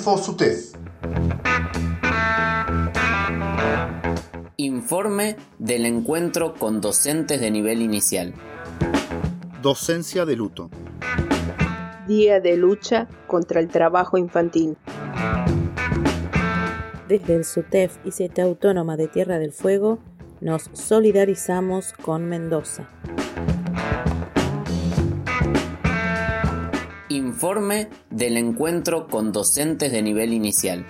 InfoSUTEF. Informe del encuentro con docentes de nivel inicial. Docencia de luto. Día de lucha contra el trabajo infantil. Desde el SUTEF y CETA Autónoma de Tierra del Fuego nos solidarizamos con Mendoza. Informe del encuentro con docentes de nivel inicial.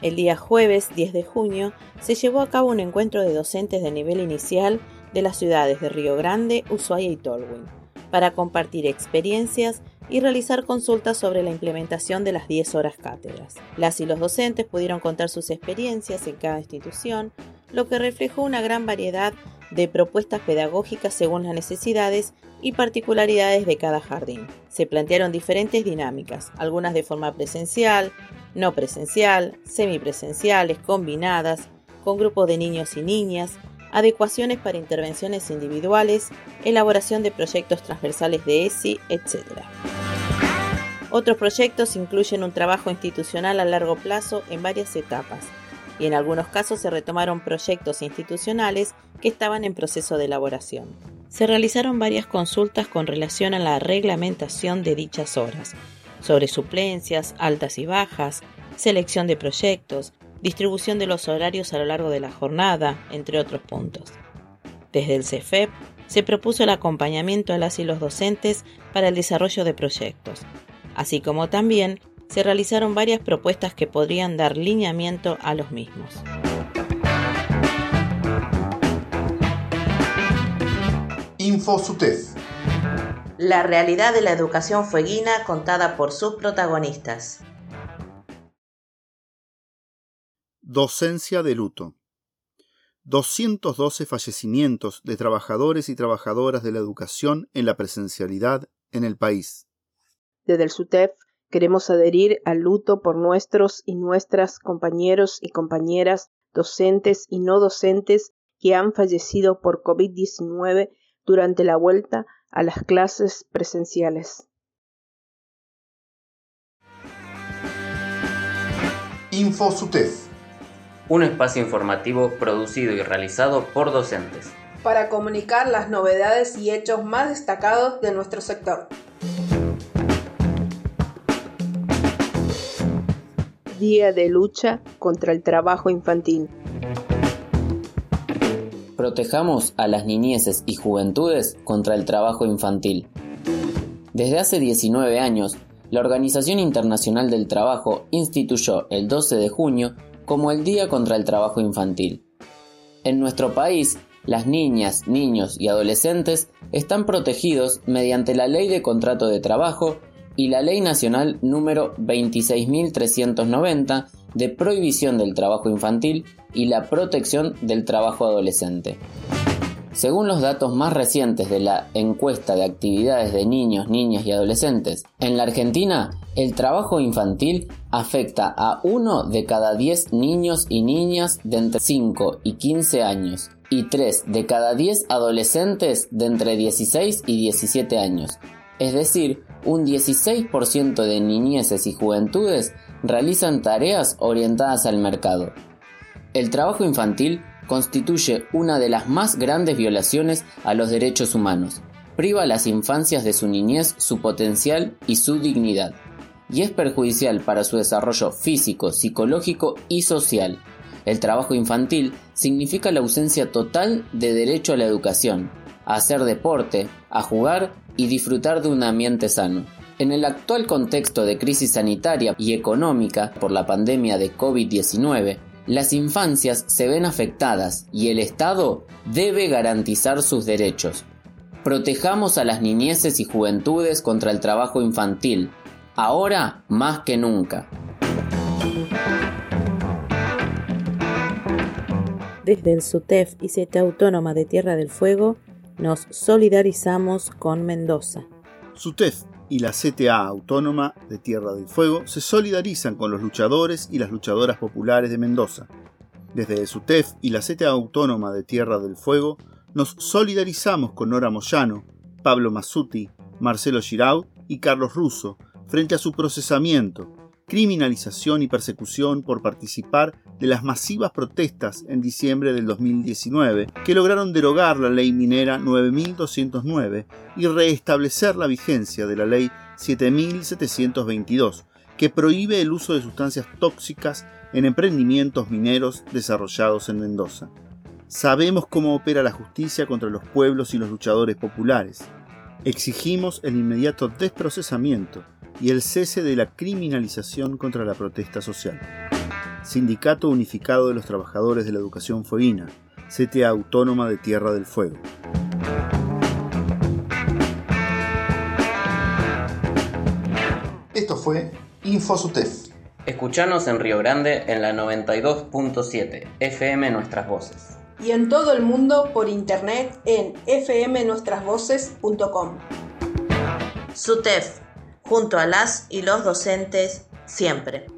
El día jueves 10 de junio se llevó a cabo un encuentro de docentes de nivel inicial de las ciudades de Río Grande, Ushuaia y Tolwyn, para compartir experiencias y realizar consultas sobre la implementación de las 10 horas cátedras. Las y los docentes pudieron contar sus experiencias en cada institución, lo que reflejó una gran variedad de propuestas pedagógicas según las necesidades y particularidades de cada jardín. Se plantearon diferentes dinámicas, algunas de forma presencial, no presencial, semipresenciales, combinadas, con grupos de niños y niñas, adecuaciones para intervenciones individuales, elaboración de proyectos transversales de ESI, etc. Otros proyectos incluyen un trabajo institucional a largo plazo en varias etapas, y en algunos casos se retomaron proyectos institucionales que estaban en proceso de elaboración. Se realizaron varias consultas con relación a la reglamentación de dichas horas, sobre suplencias, altas y bajas, selección de proyectos, distribución de los horarios a lo largo de la jornada, entre otros puntos. Desde el CEFEP se propuso el acompañamiento a las y los docentes para el desarrollo de proyectos, así como también se realizaron varias propuestas que podrían dar lineamiento a los mismos. InfoSUTEF. La realidad de la educación fueguina contada por sus protagonistas. Docencia de luto. 212 fallecimientos de trabajadores y trabajadoras de la educación en la presencialidad en el país. Desde el SUTEF queremos adherir al luto por nuestros y nuestras compañeros y compañeras, docentes y no docentes que han fallecido por COVID-19 durante la vuelta a las clases presenciales. InfoSUTEF un espacio informativo producido y realizado por docentes. Para comunicar las novedades y hechos más destacados de nuestro sector. Día de lucha contra el trabajo infantil. Protejamos a las niñeces y juventudes contra el trabajo infantil. Desde hace 19 años, la Organización Internacional del Trabajo instituyó el 12 de junio como el Día contra el Trabajo Infantil. En nuestro país, las niñas, niños y adolescentes están protegidos mediante la Ley de Contrato de Trabajo y la Ley Nacional número 26.390 de Prohibición del Trabajo Infantil y la Protección del Trabajo Adolescente. Según los datos más recientes de la encuesta de actividades de niños, niñas y adolescentes, en la Argentina el trabajo infantil afecta a uno de cada 10 niños y niñas de entre 5 y 15 años y 3 de cada 10 adolescentes de entre 16 y 17 años. Es decir, un 16% de niñeces y juventudes realizan tareas orientadas al mercado. El trabajo infantil constituye una de las más grandes violaciones a los derechos humanos. Priva a las infancias de su niñez, su potencial y su dignidad. Y es perjudicial para su desarrollo físico, psicológico y social. El trabajo infantil significa la ausencia total de derecho a la educación, a hacer deporte, a jugar y disfrutar de un ambiente sano. En el actual contexto de crisis sanitaria y económica por la pandemia de COVID-19, las infancias se ven afectadas y el Estado debe garantizar sus derechos. Protejamos a las niñeces y juventudes contra el trabajo infantil, ahora más que nunca. Desde el SUTEF y CETA Autónoma de Tierra del Fuego nos solidarizamos con Mendoza. SUTEF y la CTA Autónoma de Tierra del Fuego se solidarizan con los luchadores y las luchadoras populares de Mendoza. Desde SUTEF y la CTA Autónoma de Tierra del Fuego nos solidarizamos con Nora Moyano, Pablo Masuti, Marcelo Giraud y Carlos Russo frente a su procesamiento, criminalización y persecución por participar de las masivas protestas en diciembre del 2019 que lograron derogar la ley minera 9209 y restablecer la vigencia de la ley 7722 que prohíbe el uso de sustancias tóxicas en emprendimientos mineros desarrollados en Mendoza. Sabemos cómo opera la justicia contra los pueblos y los luchadores populares. Exigimos el inmediato desprocesamiento y el cese de la criminalización contra la protesta social. Sindicato Unificado de los Trabajadores de la Educación Fueguina, CTA Autónoma de Tierra del Fuego. Esto fue InfoSUTEF. Escuchanos en Río Grande en la 92.7 FM Nuestras Voces. Y en todo el mundo por internet en fmnuestrasvoces.com. SUTEF, junto a las y los docentes, siempre.